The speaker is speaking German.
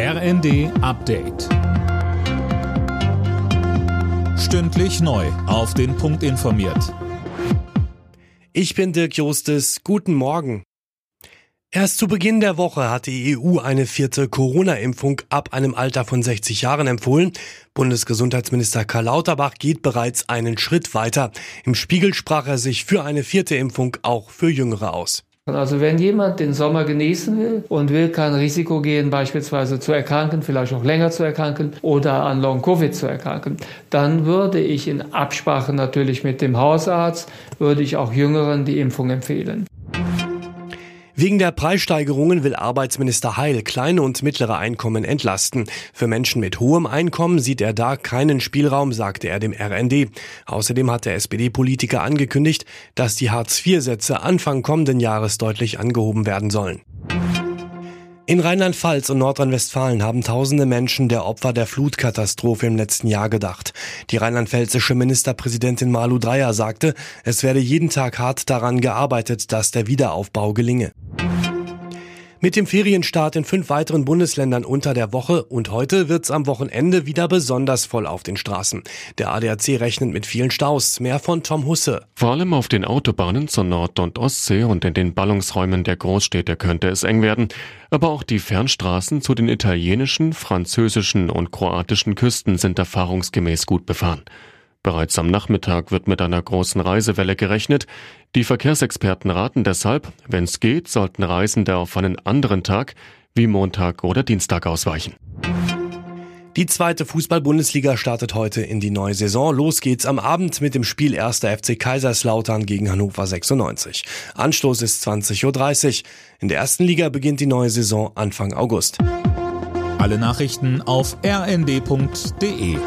RND Update. Stündlich neu. Auf den Punkt informiert. Ich bin Dirk Jostes. Guten Morgen. Erst zu Beginn der Woche hat die EU eine vierte Corona-Impfung ab einem Alter von 60 Jahren empfohlen. Bundesgesundheitsminister Karl Lauterbach geht bereits einen Schritt weiter. Im Spiegel sprach er sich für eine vierte Impfung auch für Jüngere aus. Also wenn jemand den Sommer genießen will und will kein Risiko gehen, beispielsweise zu erkranken, vielleicht auch länger zu erkranken oder an Long-Covid zu erkranken, dann würde ich in Absprache natürlich mit dem Hausarzt, würde ich auch Jüngeren die Impfung empfehlen. Wegen der Preissteigerungen will Arbeitsminister Heil kleine und mittlere Einkommen entlasten. Für Menschen mit hohem Einkommen sieht er da keinen Spielraum, sagte er dem RND. Außerdem hat der SPD-Politiker angekündigt, dass die Hartz-IV-Sätze Anfang kommenden Jahres deutlich angehoben werden sollen. In Rheinland-Pfalz und Nordrhein-Westfalen haben tausende Menschen der Opfer der Flutkatastrophe im letzten Jahr gedacht. Die rheinland-pfälzische Ministerpräsidentin Malu Dreyer sagte, es werde jeden Tag hart daran gearbeitet, dass der Wiederaufbau gelinge. Mit dem Ferienstart in fünf weiteren Bundesländern unter der Woche und heute wird's am Wochenende wieder besonders voll auf den Straßen. Der ADAC rechnet mit vielen Staus. Mehr von Tom Husse. Vor allem auf den Autobahnen zur Nord- und Ostsee und in den Ballungsräumen der Großstädte könnte es eng werden. Aber auch die Fernstraßen zu den italienischen, französischen und kroatischen Küsten sind erfahrungsgemäß gut befahren. Bereits am Nachmittag wird mit einer großen Reisewelle gerechnet. Die Verkehrsexperten raten deshalb, wenn es geht, sollten Reisende auf einen anderen Tag wie Montag oder Dienstag ausweichen. Die zweite Fußball-Bundesliga startet heute in die neue Saison. Los geht's am Abend mit dem Spiel 1. FC Kaiserslautern gegen Hannover 96. Anstoß ist 20.30 Uhr. In der ersten Liga beginnt die neue Saison Anfang August. Alle Nachrichten auf rnd.de